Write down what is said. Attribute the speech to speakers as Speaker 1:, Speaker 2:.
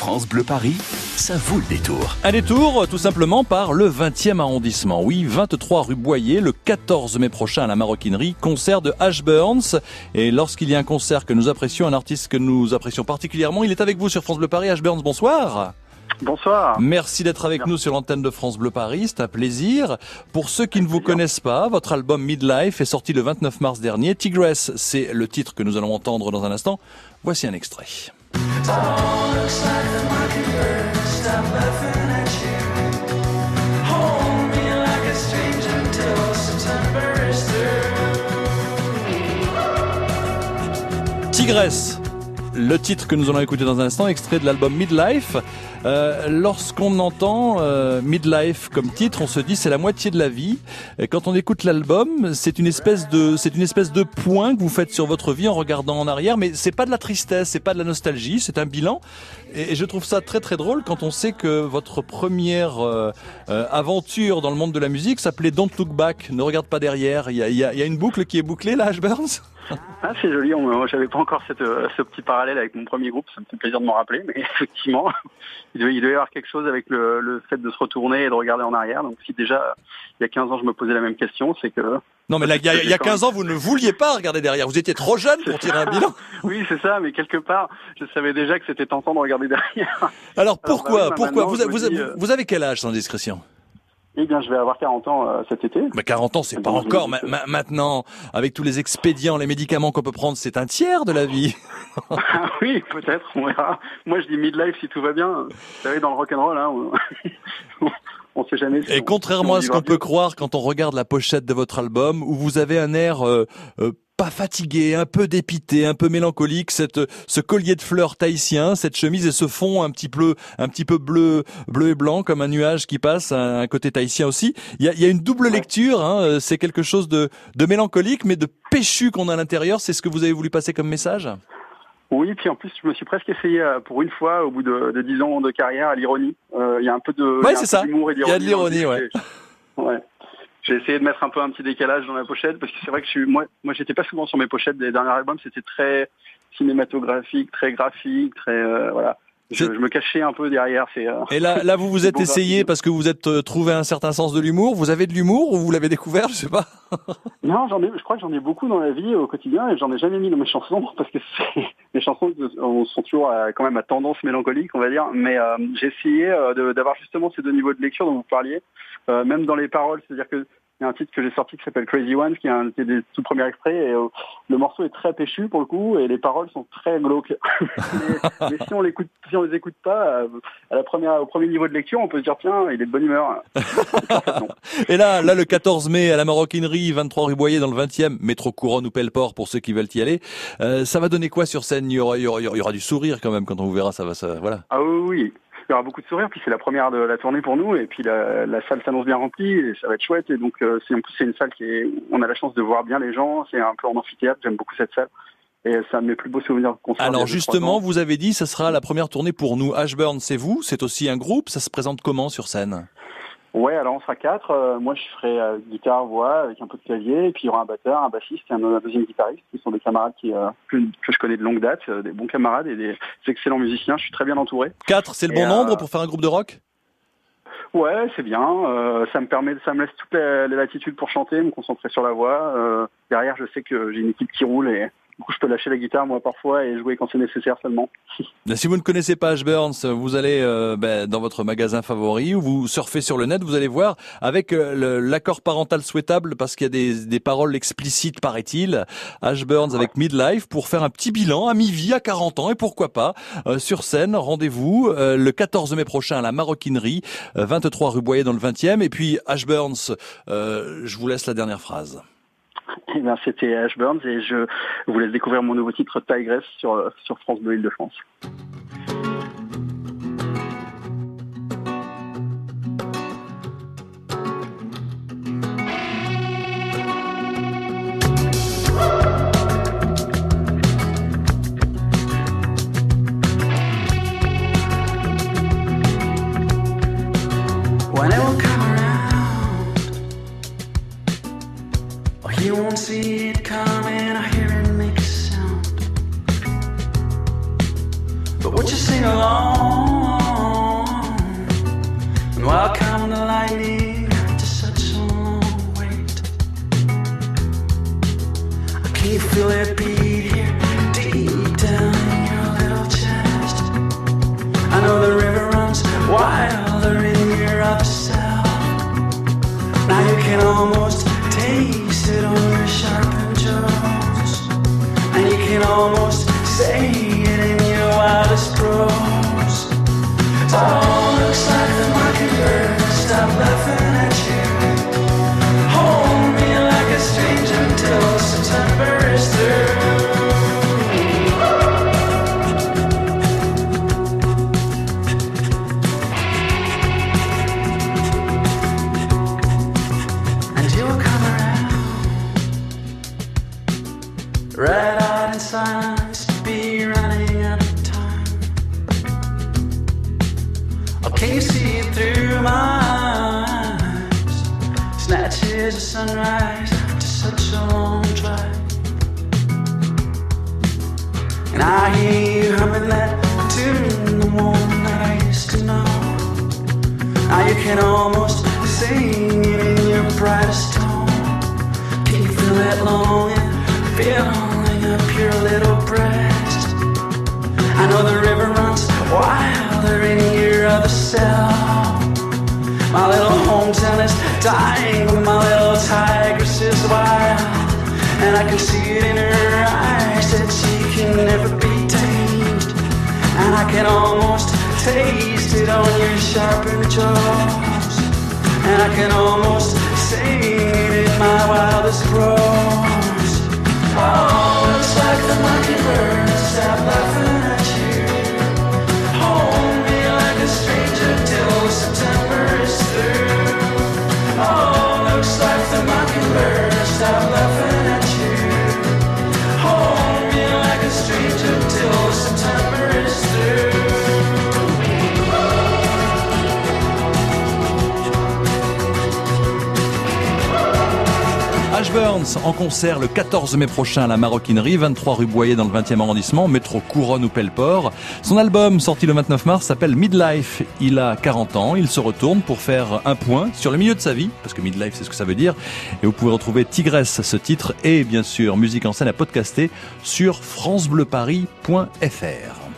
Speaker 1: France Bleu Paris, ça vaut le détour.
Speaker 2: Un détour tout simplement par le 20e arrondissement. Oui, 23 rue Boyer, le 14 mai prochain à la Maroquinerie, concert de Ash Burns. Et lorsqu'il y a un concert que nous apprécions, un artiste que nous apprécions particulièrement, il est avec vous sur France Bleu Paris. Ash Burns, bonsoir.
Speaker 3: Bonsoir.
Speaker 2: Merci d'être avec nous sur l'antenne de France Bleu Paris, c'est un plaisir. Pour ceux qui ne vous connaissent pas, votre album Midlife est sorti le 29 mars dernier. Tigress, c'est le titre que nous allons entendre dans un instant. Voici un extrait. Le titre que nous allons écouter dans un instant, extrait de l'album Midlife. Euh, Lorsqu'on entend euh, Midlife comme titre, on se dit c'est la moitié de la vie. Et quand on écoute l'album, c'est une espèce de c'est une espèce de point que vous faites sur votre vie en regardant en arrière, mais c'est pas de la tristesse, c'est pas de la nostalgie, c'est un bilan. Et, je trouve ça très très drôle quand on sait que votre première euh, euh aventure dans le monde de la musique s'appelait Don't Look Back, ne regarde pas derrière. Il y a, y a, y a une boucle qui est bouclée là, Ash Burns.
Speaker 3: Ah, c'est joli. J'avais pas encore cette, euh, ce petit parallèle avec mon premier groupe. Ça me fait plaisir de m'en rappeler. Mais effectivement, il devait, il devait y avoir quelque chose avec le, le, fait de se retourner et de regarder en arrière. Donc, si déjà, il y a 15 ans, je me posais la même question, c'est que...
Speaker 2: Non, mais là, il y a, il y a 15 ans, vous ne vouliez pas regarder derrière. Vous étiez trop jeune pour tirer un bilan.
Speaker 3: oui, c'est ça. Mais quelque part, je savais déjà que c'était tentant de regarder derrière.
Speaker 2: Alors, pourquoi, Alors, bah, pourquoi vous, vous, dis, euh... vous avez quel âge, sans discrétion
Speaker 3: eh bien, je vais avoir 40 ans euh, cet été.
Speaker 2: Mais 40 ans, c'est pas encore. Ma ma maintenant, avec tous les expédients, les médicaments qu'on peut prendre, c'est un tiers de la vie.
Speaker 3: ah oui, peut-être, on verra. Moi, je dis midlife si tout va bien. Vous savez, dans le rock'n'roll, hein, on... on sait jamais. Si
Speaker 2: Et
Speaker 3: on,
Speaker 2: contrairement à ce qu'on peut croire quand on regarde la pochette de votre album, où vous avez un air euh, euh, pas fatigué, un peu dépité, un peu mélancolique, cette, ce collier de fleurs tahitien, cette chemise et ce fond un petit peu, un petit peu bleu, bleu et blanc comme un nuage qui passe, un, un côté tahitien aussi. Il y a, il y a une double lecture, hein, c'est quelque chose de, de mélancolique mais de péchu qu'on a à l'intérieur. C'est ce que vous avez voulu passer comme message?
Speaker 3: Oui, puis en plus, je me suis presque essayé euh, pour une fois, au bout de, 10 ans de carrière, à l'ironie. Euh, Il y a un peu de,
Speaker 2: Ouais, c'est ça.
Speaker 3: d'humour et
Speaker 2: Il y a de l'ironie, ouais.
Speaker 3: Ouais. J'ai essayé de mettre un peu un petit décalage dans la pochette parce que c'est vrai que je suis, moi, moi, j'étais pas souvent sur mes pochettes des derniers albums. C'était très cinématographique, très graphique, très euh, voilà. Je, me cachais un peu derrière. C'est euh,
Speaker 2: Et là, là, vous vous êtes essayé parce que vous êtes euh, trouvé un certain sens de l'humour. Vous avez de l'humour ou vous l'avez découvert, je sais pas?
Speaker 3: Non, j'en ai, je crois que j'en ai beaucoup dans la vie au quotidien et j'en ai jamais mis dans mes chansons parce que c'est- mes chansons euh, sont toujours à- quand même à tendance mélancolique, on va dire. Mais euh, j'ai essayé euh, d'avoir justement ces deux niveaux de lecture dont vous parliez, euh, même dans les paroles. C'est-à-dire que il y a un titre que j'ai sorti qui s'appelle Crazy Ones, qui est un qui est des tout premiers extraits et euh, le morceau est très péchu pour le coup et les paroles sont très glauques. mais, mais si on l'écoute, si on les écoute pas, euh, à la première, au premier niveau de lecture, on peut se dire tiens, il est de bonne humeur.
Speaker 2: Et là, là, le 14 mai, à la Maroquinerie, 23 rue Boyer, dans le 20e, métro Couronne ou Pelleport, pour ceux qui veulent y aller. Euh, ça va donner quoi sur scène? Il y, aura, il, y aura, il y aura du sourire quand même quand on vous verra. Ça va, ça, voilà.
Speaker 3: Ah oui, oui. Il y aura beaucoup de sourires, puis c'est la première de la tournée pour nous, et puis la, la salle s'annonce bien remplie, et ça va être chouette. Et donc, euh, c'est en plus c'est une salle qui est, on a la chance de voir bien les gens. C'est un peu en amphithéâtre. J'aime beaucoup cette salle, et c'est un de mes plus beaux souvenirs de concert.
Speaker 2: Alors justement, vous avez dit, ça sera la première tournée pour nous. Ashburn, c'est vous, c'est aussi un groupe. Ça se présente comment sur scène?
Speaker 3: Ouais, alors on sera quatre. Euh, moi, je ferai euh, guitare, voix, avec un peu de clavier, et puis il y aura un batteur, un bassiste et un, un deuxième guitariste, qui sont des camarades qui, euh, que, que je connais de longue date, euh, des bons camarades et des excellents musiciens. Je suis très bien entouré.
Speaker 2: 4, c'est le bon
Speaker 3: euh,
Speaker 2: nombre pour faire un groupe de rock?
Speaker 3: Ouais, c'est bien. Euh, ça me permet, ça me laisse toutes les, les latitudes pour chanter, me concentrer sur la voix. Euh, derrière, je sais que j'ai une équipe qui roule et du coup, je peux lâcher la guitare moi parfois et jouer quand c'est nécessaire seulement.
Speaker 2: Si vous ne connaissez pas Ashburns, vous allez euh, ben, dans votre magasin favori ou vous surfez sur le net, vous allez voir avec euh, l'accord parental souhaitable parce qu'il y a des, des paroles explicites, paraît-il. Ashburns avec Midlife pour faire un petit bilan à mi-vie, à 40 ans et pourquoi pas euh, sur scène. Rendez-vous euh, le 14 mai prochain à la Maroquinerie, euh, 23 rue Boyer dans le 20e. Et puis Ashburns, euh, je vous laisse la dernière phrase.
Speaker 3: Et ben, c'était Ash Burns et je vous laisse découvrir mon nouveau titre Tigress sur sur France Bleu Île-de-France.
Speaker 4: You won't see it coming I hear it make a sound. But would you sing along?
Speaker 3: And the lightning such a long wait, I can you feel it beat? Sunrise after such a long drive. And I hear you humming that tune, the one that I used to know. Now you can almost sing it in your brightest tone. Can you feel that longing filling up your little breast? I know the river runs wilder in your other self. Hometown dying, but my little tigress is wild. And I can see it in her eyes that she can never be tamed. And I can almost taste it on your sharpened jaws. And I can almost sing it in my wildest prose. Oh, looks like the mockingbird stopped laughing
Speaker 2: En concert le 14 mai prochain à la Maroquinerie, 23 rue Boyer dans le 20e arrondissement, métro Couronne ou Pelleport. Son album sorti le 29 mars s'appelle Midlife. Il a 40 ans, il se retourne pour faire un point sur le milieu de sa vie, parce que Midlife c'est ce que ça veut dire. Et vous pouvez retrouver Tigresse, ce titre, et bien sûr musique en scène à podcaster sur francebleuparis.fr.